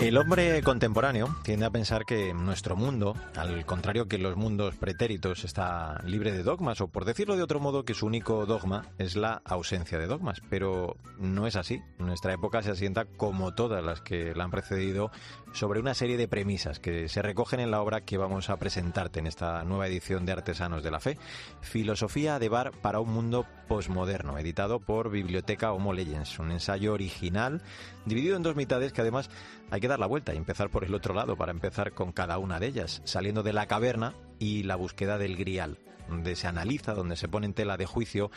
El hombre contemporáneo tiende a pensar que nuestro mundo, al contrario que los mundos pretéritos, está libre de dogmas, o por decirlo de otro modo, que su único dogma es la ausencia de dogmas. Pero no es así. Nuestra época se asienta, como todas las que la han precedido, sobre una serie de premisas que se recogen en la obra que vamos a presentarte en esta nueva edición de Artesanos de la Fe. Filosofía de Bar para un mundo posmoderno, editado por Biblioteca Homo Legends, un ensayo original dividido en dos mitades que además hay que dar la vuelta y empezar por el otro lado para empezar con cada una de ellas, saliendo de la caverna y la búsqueda del grial donde se analiza, donde se pone en tela de juicio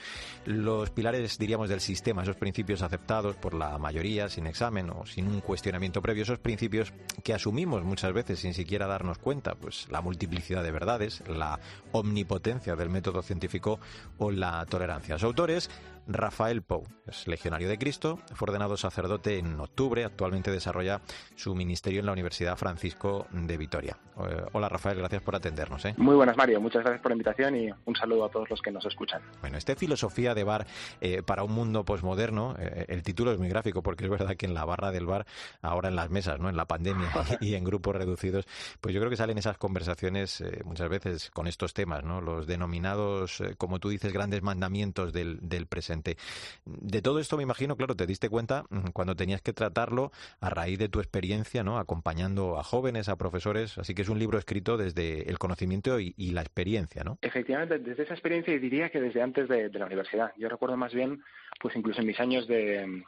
los pilares, diríamos, del sistema, esos principios aceptados por la mayoría sin examen o sin un cuestionamiento previo, esos principios que asumimos muchas veces sin siquiera darnos cuenta, pues la multiplicidad de verdades, la omnipotencia del método científico o la tolerancia. Los autores Rafael Pou. Es legionario de Cristo, fue ordenado sacerdote en octubre, actualmente desarrolla su ministerio en la Universidad Francisco de Vitoria. Eh, hola Rafael, gracias por atendernos. ¿eh? Muy buenas Mario, muchas gracias por la invitación y un saludo a todos los que nos escuchan. Bueno, este filosofía de bar eh, para un mundo posmoderno, el título es muy gráfico porque es verdad que en la barra del bar, ahora en las mesas, ¿no? en la pandemia y en grupos reducidos, pues yo creo que salen esas conversaciones muchas veces con estos temas, ¿no? los denominados, como tú dices, grandes mandamientos del, del presente de todo esto me imagino, claro, te diste cuenta mm, cuando tenías que tratarlo a raíz de tu experiencia, ¿no? Acompañando a jóvenes, a profesores, así que es un libro escrito desde el conocimiento y, la experiencia, ¿no? Efectivamente, desde esa experiencia y diría que desde antes de, la universidad. Yo recuerdo más bien, pues incluso en mis años de,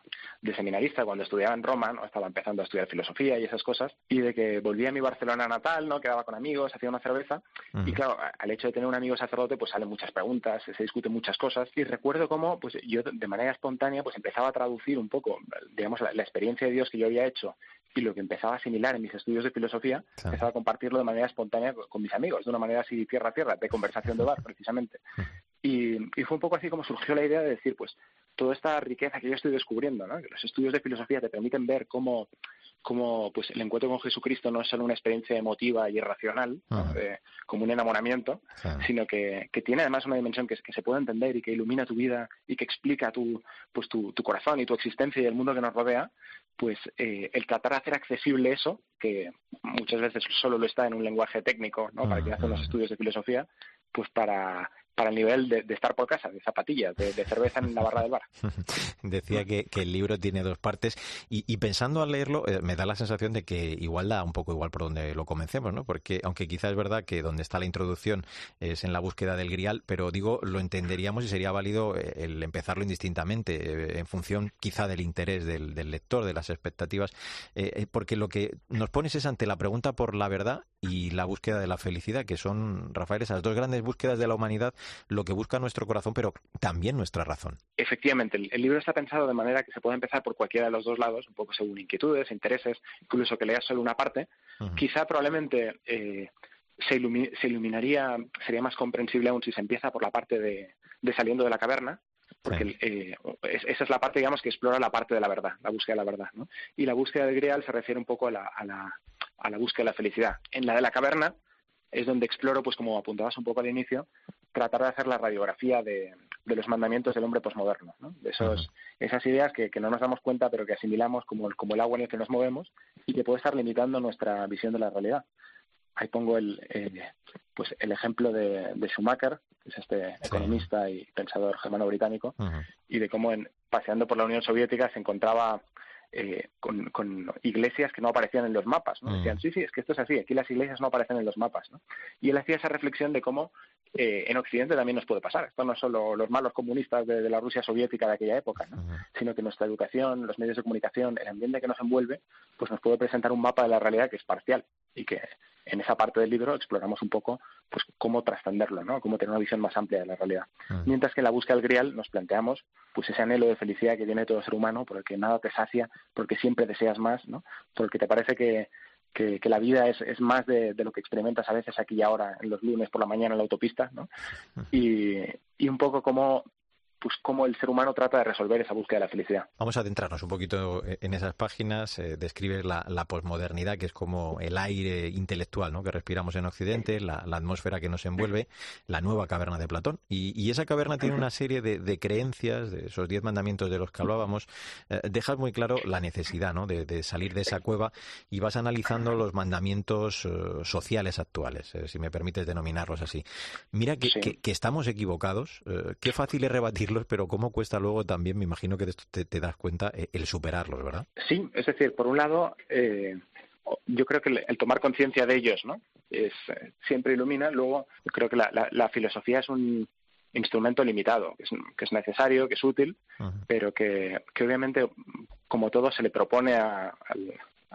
seminarista, cuando estudiaba en Roma, ¿no? Estaba empezando a estudiar filosofía y esas cosas, y de que volvía a mi Barcelona natal, ¿no? Quedaba con amigos, hacía una cerveza, y claro, al hecho de tener un amigo sacerdote, pues salen muchas preguntas, se discuten muchas cosas, y recuerdo cómo, pues yo de manera espontánea pues empezaba a traducir un poco, digamos, la, experiencia de Dios que yo había hecho y lo que empezaba a asimilar en mis estudios de filosofía, empezaba a compartirlo de manera espontánea con, mis amigos, de una manera así tierra a tierra, de conversación de bar, precisamente. Y, fue un poco así como surgió la idea de decir, pues, toda esta riqueza que yo estoy descubriendo, ¿no? que los estudios de filosofía te permiten ver cómo como pues el encuentro con Jesucristo no es solo una experiencia emotiva y irracional, como un enamoramiento, sino que, que, tiene además una dimensión que, que se puede entender y que ilumina tu vida y que explica tu, pues tu, tu corazón y tu existencia y el mundo que nos rodea, pues eh, el tratar de hacer accesible eso, que muchas veces solo lo está en un lenguaje técnico, ¿no? Para quien hace los estudios de filosofía, pues para para el nivel de, estar por casa, de zapatillas, de, cerveza en la barra del bar. Decía que, el libro tiene dos partes y, pensando al leerlo eh, me da la sensación de que igual da un poco igual por donde lo comencemos, ¿no? Porque aunque quizás es verdad que donde está la introducción es en la búsqueda del grial, pero digo, lo entenderíamos y sería válido eh, el empezarlo indistintamente eh, en función quizá del interés del, lector, de las expectativas, porque lo que nos pones es ante la pregunta por la verdad y la búsqueda de la felicidad, que son, Rafael, esas dos grandes búsquedas de la humanidad lo que busca nuestro corazón, pero también nuestra razón. Efectivamente, el, libro está pensado de manera que se puede empezar por cualquiera de los dos lados, un poco según inquietudes, intereses, incluso que leas solo una parte. Quizá probablemente eh, se, iluminaría, sería más comprensible aún si se empieza por la parte de, saliendo de la caverna, porque eh, esa es la parte, digamos, que explora la parte de la verdad, la búsqueda de la verdad. ¿no? Y la búsqueda del Grial se refiere un poco a la, a la, a la búsqueda de la felicidad. En la de la caverna es donde exploro, pues como apuntabas un poco al inicio, tratar de hacer la radiografía de, los mandamientos del hombre posmoderno, de esos, esas ideas que, no nos damos cuenta pero que asimilamos como el, como el agua en el que nos movemos y que puede estar limitando nuestra visión de la realidad. Ahí pongo el, pues el ejemplo de, Schumacher, que es este economista y pensador germano-británico, y de cómo en, paseando por la Unión Soviética se encontraba eh, con, iglesias que no aparecían en los mapas. ¿no? Decían, sí, sí, es que esto es así, aquí las iglesias no aparecen en los mapas. ¿no? Y él hacía esa reflexión de cómo eh, en Occidente también nos puede pasar. Esto no es solo los malos comunistas de, la Rusia soviética de aquella época, sino que nuestra educación, los medios de comunicación, el ambiente que nos envuelve, pues nos puede presentar un mapa de la realidad que es parcial y que en esa parte del libro exploramos un poco pues cómo trascenderlo, ¿no? cómo tener una visión más amplia de la realidad. Mientras que en la búsqueda del grial nos planteamos pues ese anhelo de felicidad que tiene todo ser humano, por el que nada te sacia, porque siempre deseas más, ¿no? porque te parece que que, la vida es, es más de, lo que experimentas a veces aquí y ahora, en los lunes por la mañana en la autopista, ¿no? Y, y un poco como pues cómo el ser humano trata de resolver esa búsqueda de la felicidad. Vamos a adentrarnos un poquito en esas páginas, eh, describe la, la, posmodernidad, que es como el aire intelectual ¿no? que respiramos en Occidente, la, atmósfera que nos envuelve, la nueva caverna de Platón. Y, esa caverna tiene una serie de, creencias, de esos diez mandamientos de los que hablábamos, eh, dejas muy claro la necesidad ¿no? de, salir de esa cueva y vas analizando los mandamientos eh, sociales actuales, si me permites denominarlos así. Mira que, que, estamos equivocados, qué fácil es pero cómo cuesta luego también, me imagino que te, te das cuenta, el superarlos, ¿verdad? Sí, es decir, por un lado, eh, yo creo que el, tomar conciencia de ellos, ¿no? Es, eh, siempre ilumina. Luego, creo que la, filosofía es un instrumento limitado, que es, necesario, que es útil, pero que, obviamente, como todo, se le propone a,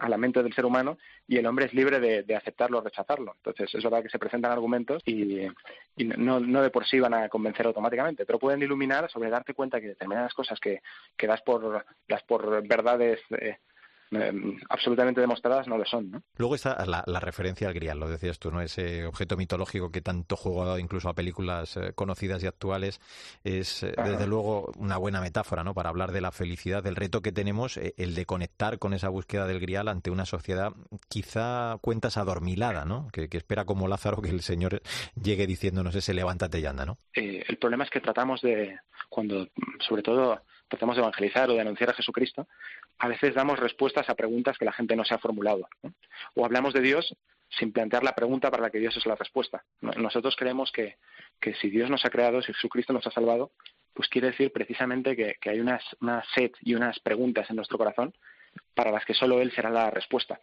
la mente del ser humano y el hombre es libre de, aceptarlo o rechazarlo. Entonces, es verdad que se presentan argumentos y, no, no, de por sí van a convencer automáticamente, pero pueden iluminar sobre darte cuenta que determinadas cosas que, que das, por, das por verdades eh, Em, absolutamente demostradas no lo son. ¿no? Luego está la, referencia al grial, lo decías tú, ¿no? ese objeto mitológico que tanto juego ha dado incluso a películas eh, conocidas y actuales. Es eh, desde luego una buena metáfora ¿no? para hablar de la felicidad, del reto que tenemos, eh, el de conectar con esa búsqueda del grial ante una sociedad quizá cuentas adormilada, ¿no? que, espera como Lázaro que el Señor llegue diciéndonos ese levántate y anda. ¿no? el problema es que tratamos de, cuando sobre todo tratamos de evangelizar o de anunciar a Jesucristo, a veces damos respuestas a preguntas que la gente no se ha formulado. O hablamos de Dios sin plantear la pregunta para la que Dios es la respuesta. Nosotros creemos que, que si Dios nos ha creado, si Jesucristo nos ha salvado, pues quiere decir precisamente que, hay unas, una sed y unas preguntas en nuestro corazón para las que solo Él será la respuesta.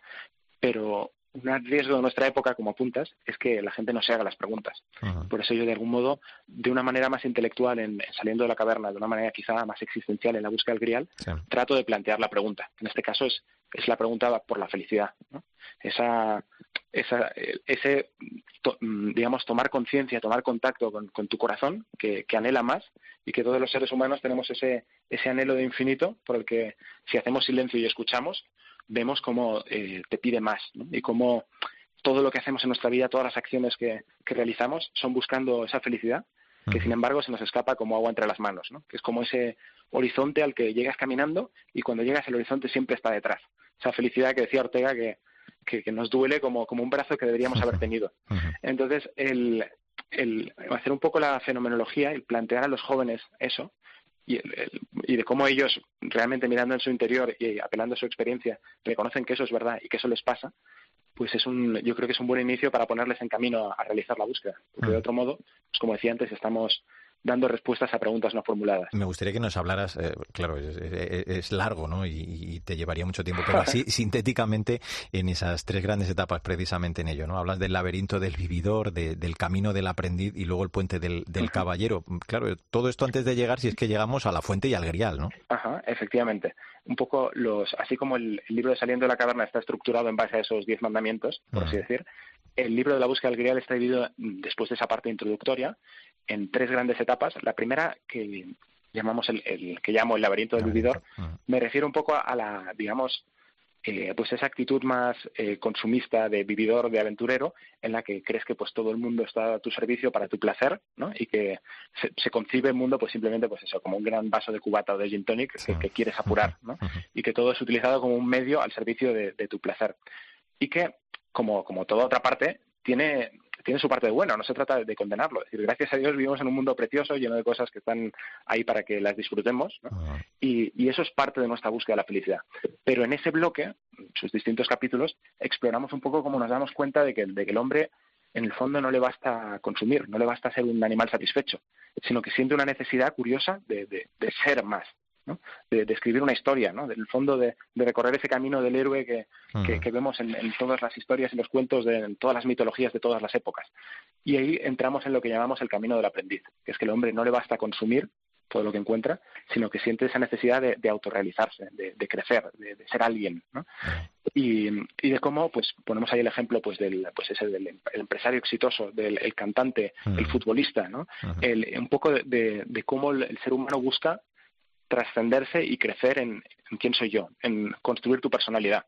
Pero un riesgo de nuestra época, como apuntas, es que la gente no se haga las preguntas. Por eso yo, de algún modo, de una manera más intelectual, en, saliendo de la caverna, de una manera quizá más existencial en la búsqueda del grial, trato de plantear la pregunta. En este caso es, es la pregunta por la felicidad. Esa, esa, ese, digamos, tomar conciencia, tomar contacto con, con, tu corazón, que, que anhela más, y que todos los seres humanos tenemos ese, ese anhelo de infinito por el que si hacemos silencio y escuchamos, vemos cómo eh, te pide más y cómo todo lo que hacemos en nuestra vida, todas las acciones que, realizamos son buscando esa felicidad que sin embargo se nos escapa como agua entre las manos, ¿no? que es como ese horizonte al que llegas caminando y cuando llegas al horizonte siempre está detrás. Esa felicidad que decía Ortega que, que, nos duele como, como un brazo que deberíamos haber tenido. Entonces, el, el hacer un poco la fenomenología y plantear a los jóvenes eso, y, de cómo ellos realmente mirando en su interior y apelando a su experiencia reconocen que eso es verdad y que eso les pasa, pues es un, yo creo que es un buen inicio para ponerles en camino a, realizar la búsqueda. Porque de mm. otro modo, pues como decía antes, estamos dando respuestas a preguntas no formuladas. Me gustaría que nos hablaras, eh, claro, es, largo ¿no? Y, te llevaría mucho tiempo, pero así sintéticamente en esas tres grandes etapas precisamente en ello. ¿no? Hablas del laberinto del vividor, del camino del aprendiz y luego el puente del, caballero. Claro, todo esto antes de llegar, si es que llegamos a la fuente y al grial, ¿no? Ajá, efectivamente. Un poco los, así como el, libro de Saliendo de la Caverna está estructurado en base a esos diez mandamientos, por así decir, el libro de la búsqueda del grial está dividido después de esa parte introductoria en tres grandes etapas. La primera, que llamamos el, que llamo el laberinto del vividor, me refiero un poco a, la, digamos, eh, pues esa actitud más eh, consumista de vividor, de aventurero, en la que crees que pues todo el mundo está a tu servicio para tu placer, ¿no? Y que se, concibe el mundo pues simplemente pues eso, como un gran vaso de cubata o de gin tonic que, quieres apurar, ¿no? Y que todo es utilizado como un medio al servicio de, de tu placer. Y que, como, como toda otra parte, tiene tiene su parte de bueno, no se trata de condenarlo. Es decir, gracias a Dios vivimos en un mundo precioso, lleno de cosas que están ahí para que las disfrutemos, ah. y, eso es parte de nuestra búsqueda de la felicidad. Pero en ese bloque, sus distintos capítulos, exploramos un poco cómo nos damos cuenta de que, de que el hombre en el fondo no le basta consumir, no le basta ser un animal satisfecho, sino que siente una necesidad curiosa de, de ser más, de, escribir una historia, ¿no? del fondo de, recorrer ese camino del héroe que, vemos en, todas las historias y los cuentos, de, en todas las mitologías de todas las épocas. Y ahí entramos en lo que llamamos el camino del aprendiz, que es que el hombre no le basta consumir todo lo que encuentra, sino que siente esa necesidad de, autorrealizarse, de, crecer, de, ser alguien, Y, de cómo, pues, ponemos ahí el ejemplo, pues, del, pues ese del empresario exitoso, del cantante, el futbolista, ¿no? un poco de, cómo el, ser humano busca trascenderse y crecer en, quién soy yo, en construir tu personalidad.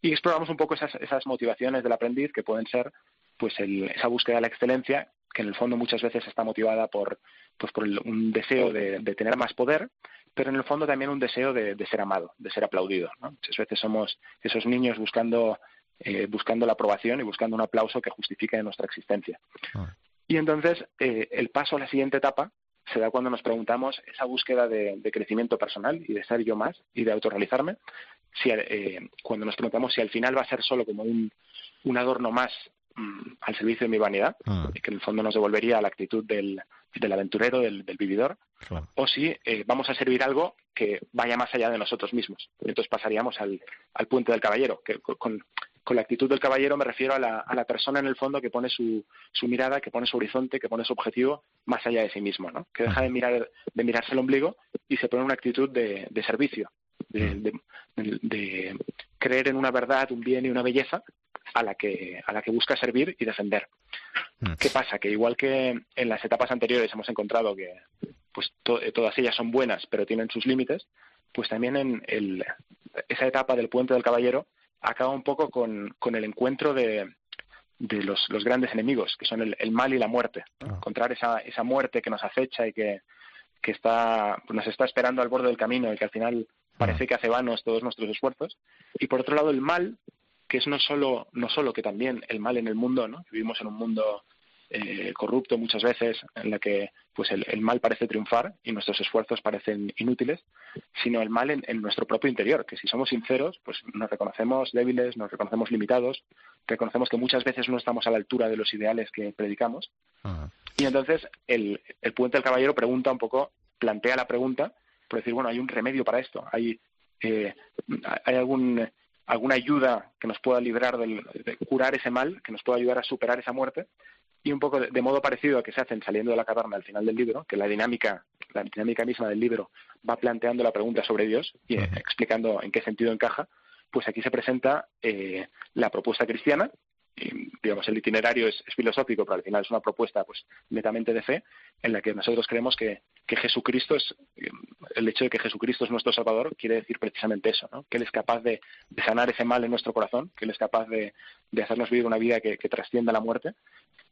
Y exploramos un poco esas, esas motivaciones del aprendiz que pueden ser pues esa búsqueda de la excelencia, que en el fondo muchas veces está motivada por, pues por un deseo de, tener más poder, pero en el fondo también un deseo de, ser amado, de ser aplaudido. Muchas veces somos esos niños buscando, eh, buscando la aprobación y buscando un aplauso que justifique nuestra existencia. Ah. Y entonces eh, el paso a la siguiente etapa se da cuando nos preguntamos esa búsqueda de, crecimiento personal y de ser yo más y de autorrealizarme, si, eh, cuando nos preguntamos si al final va a ser solo como un, un adorno más Mm, al servicio de mi vanidad, ah. que en el fondo nos devolvería a la actitud del, del aventurero, del, vividor, o si eh, vamos a servir algo que vaya más allá de nosotros mismos. Entonces pasaríamos al, al puente del caballero, que con, con la actitud del caballero me refiero a la, a la, persona en el fondo que pone su, su, mirada, que pone su horizonte, que pone su objetivo más allá de sí mismo, ¿no? que deja de, mirar, de mirarse el ombligo y se pone una actitud de, de servicio, de, de, de, creer en una verdad, un bien y una belleza a la que, a la que busca servir y defender. Mm. ¿Qué pasa? Que igual que en las etapas anteriores hemos encontrado que pues todas ellas son buenas pero tienen sus límites, pues también en el, esa etapa del puente del caballero acaba un poco con, con el encuentro de, de los, los, grandes enemigos, que son el, mal y la muerte. Ah. Encontrar esa, esa muerte que nos acecha y que, que está, pues nos está esperando al borde del camino y que al final parece ah. que hace vanos todos nuestros esfuerzos. Y por otro lado, el mal, que es no solo, no solo que también el mal en el mundo, ¿no? Vivimos en un mundo eh, corrupto muchas veces, en la que pues el, mal parece triunfar y nuestros esfuerzos parecen inútiles, sino el mal en, nuestro propio interior, que si somos sinceros, pues nos reconocemos débiles, nos reconocemos limitados, reconocemos que muchas veces no estamos a la altura de los ideales que predicamos. Y entonces el, el puente del caballero pregunta un poco, plantea la pregunta, por decir, bueno, hay un remedio para esto, hay, eh, hay algún alguna ayuda que nos pueda librar del, de curar ese mal, que nos pueda ayudar a superar esa muerte, y un poco de, modo parecido a que se hacen saliendo de la caverna al final del libro, que la dinámica, la dinámica misma del libro va planteando la pregunta sobre Dios y eh, explicando en qué sentido encaja, pues aquí se presenta eh, la propuesta cristiana, digamos, el itinerario es, filosófico, pero al final es una propuesta pues netamente de fe, en la que nosotros creemos que, que Jesucristo es, el hecho de que Jesucristo es nuestro Salvador quiere decir precisamente eso, ¿no? que Él es capaz de, sanar ese mal en nuestro corazón, que Él es capaz de, hacernos vivir una vida que, que trascienda la muerte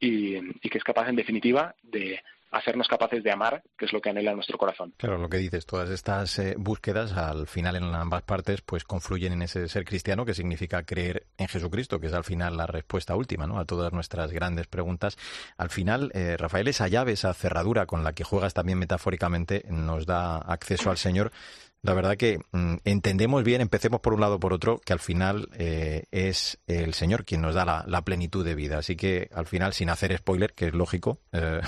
y, que es capaz, en definitiva, de hacernos capaces de amar, que es lo que anhela nuestro corazón. Claro, lo que dices, todas estas eh, búsquedas al final en ambas partes pues confluyen en ese ser cristiano que significa creer en Jesucristo, que es al final la respuesta última ¿no? a todas nuestras grandes preguntas. Al final, eh, Rafael, esa llave, esa cerradura con la que juegas también metafóricamente nos da acceso al Señor la verdad que mm, entendemos bien, empecemos por un lado o por otro, que al final eh, es el Señor quien nos da la, plenitud de vida. Así que al final, sin hacer spoiler, que es lógico, eh,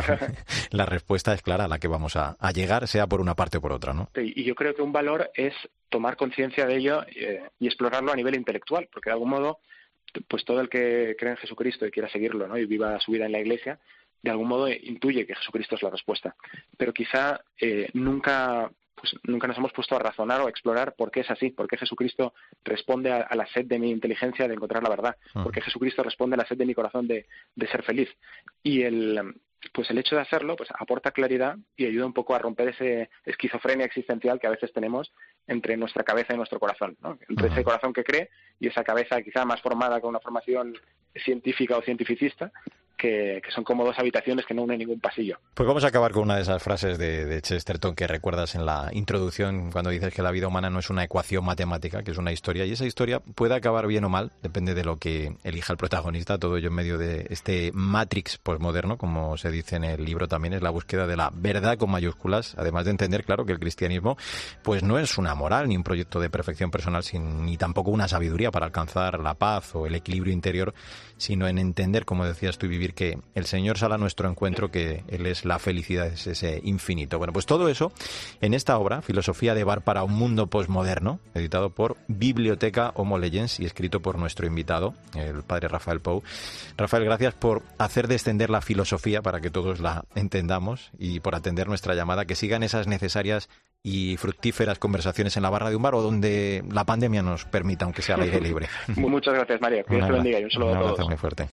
la respuesta es clara a la que vamos a, llegar, sea por una parte o por otra. ¿no? y yo creo que un valor es tomar conciencia de ello eh, y explorarlo a nivel intelectual, porque de algún modo, pues todo el que cree en Jesucristo y quiera seguirlo ¿no? y viva su vida en la Iglesia, de algún modo intuye que Jesucristo es la respuesta. Pero quizá nunca pues nunca nos hemos puesto a razonar o a explorar por qué es así, por qué Jesucristo responde a, la sed de mi inteligencia de encontrar la verdad, ah. por qué Jesucristo responde a la sed de mi corazón de, de ser feliz. Y el, pues el hecho de hacerlo pues aporta claridad y ayuda un poco a romper ese esquizofrenia existencial que a veces tenemos entre nuestra cabeza y nuestro corazón, ¿no? entre ese corazón que cree y esa cabeza quizá más formada con una formación científica o cientificista que, son como dos habitaciones que no unen ningún pasillo. Pues vamos a acabar con una de esas frases de, Chesterton que recuerdas en la introducción cuando dices que la vida humana no es una ecuación matemática, que es una historia, y esa historia puede acabar bien o mal, depende de lo que elija el protagonista, todo ello en medio de este Matrix postmoderno, como se dice en el libro también, es la búsqueda de la verdad con mayúsculas, además de entender, claro, que el cristianismo pues no es una moral ni un proyecto de perfección personal, ni tampoco una sabiduría para alcanzar la paz o el equilibrio interior, sino en entender, como decías tú, vivir que el Señor sale a nuestro encuentro, que Él es la felicidad, es ese infinito. Bueno, pues todo eso en esta obra, Filosofía de Bar para un Mundo Postmoderno, editado por Biblioteca Homo Legends y escrito por nuestro invitado, el padre Rafael Pou. Rafael, gracias por hacer descender la filosofía para que todos la entendamos y por atender nuestra llamada, que sigan esas necesarias y fructíferas conversaciones en la barra de un bar o donde la pandemia nos permita, aunque sea al aire libre. Muchas gracias, María. Que Dios te bendiga y un saludo a todos. muy fuerte.